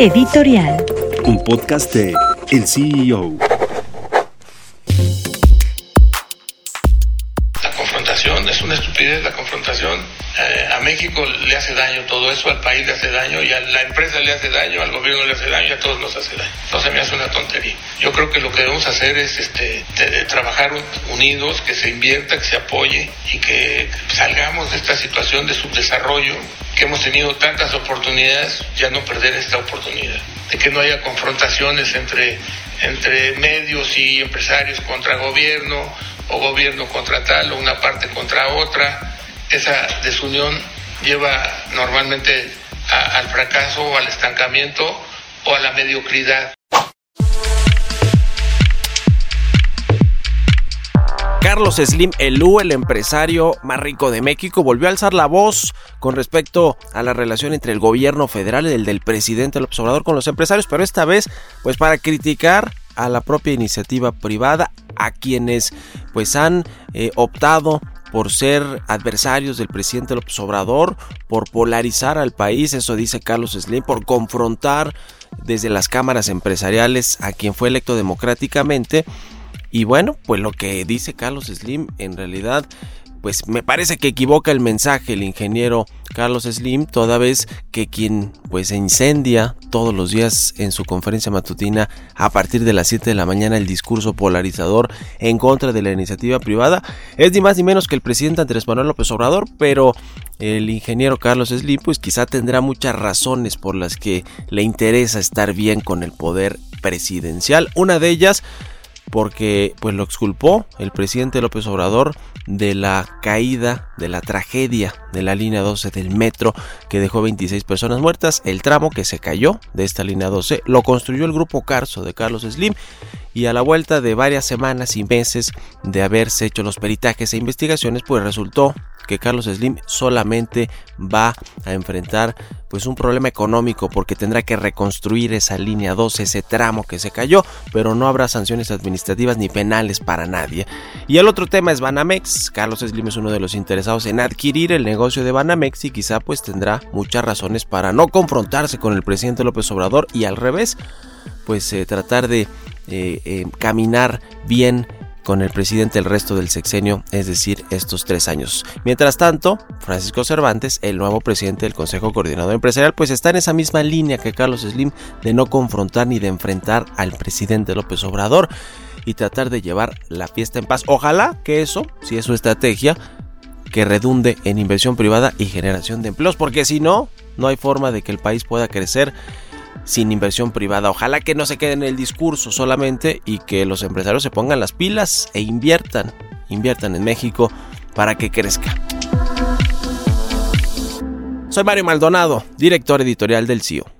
Editorial. Un podcast de El CEO. Confrontación es una estupidez, la confrontación eh, a México le hace daño todo eso, al país le hace daño y a la empresa le hace daño, al gobierno le hace daño y a todos nos hace daño. Entonces me hace una tontería. Yo creo que lo que debemos hacer es este, trabajar unidos, que se invierta, que se apoye y que salgamos de esta situación de subdesarrollo, que hemos tenido tantas oportunidades, ya no perder esta oportunidad, de que no haya confrontaciones entre, entre medios y empresarios contra gobierno o gobierno contra tal o una parte contra otra esa desunión lleva normalmente al fracaso, al estancamiento o a la mediocridad. Carlos Slim Elú, el empresario más rico de México, volvió a alzar la voz con respecto a la relación entre el gobierno federal y el del presidente López Obrador con los empresarios, pero esta vez pues para criticar a la propia iniciativa privada, a quienes pues han eh, optado por ser adversarios del presidente López Obrador, por polarizar al país, eso dice Carlos Slim, por confrontar desde las cámaras empresariales a quien fue electo democráticamente. Y bueno, pues lo que dice Carlos Slim en realidad pues me parece que equivoca el mensaje el ingeniero Carlos Slim, toda vez que quien pues incendia todos los días en su conferencia matutina a partir de las 7 de la mañana el discurso polarizador en contra de la iniciativa privada es ni más ni menos que el presidente Andrés Manuel López Obrador, pero el ingeniero Carlos Slim pues quizá tendrá muchas razones por las que le interesa estar bien con el poder presidencial. Una de ellas porque pues lo exculpó el presidente López Obrador de la caída, de la tragedia de la línea 12 del metro que dejó 26 personas muertas. El tramo que se cayó de esta línea 12 lo construyó el grupo Carso de Carlos Slim y a la vuelta de varias semanas y meses de haberse hecho los peritajes e investigaciones pues resultó que Carlos Slim solamente va a enfrentar pues un problema económico porque tendrá que reconstruir esa línea 12, ese tramo que se cayó, pero no habrá sanciones administrativas ni penales para nadie. Y el otro tema es Banamex. Carlos Slim es uno de los interesados en adquirir el negocio de Banamex y quizá pues tendrá muchas razones para no confrontarse con el presidente López Obrador y al revés, pues eh, tratar de eh, eh, caminar bien con el presidente el resto del sexenio, es decir, estos tres años. Mientras tanto, Francisco Cervantes, el nuevo presidente del Consejo Coordinador Empresarial, pues está en esa misma línea que Carlos Slim de no confrontar ni de enfrentar al presidente López Obrador y tratar de llevar la fiesta en paz. Ojalá que eso, si es su estrategia, que redunde en inversión privada y generación de empleos, porque si no, no hay forma de que el país pueda crecer sin inversión privada. Ojalá que no se quede en el discurso solamente y que los empresarios se pongan las pilas e inviertan, inviertan en México para que crezca. Soy Mario Maldonado, director editorial del CIO.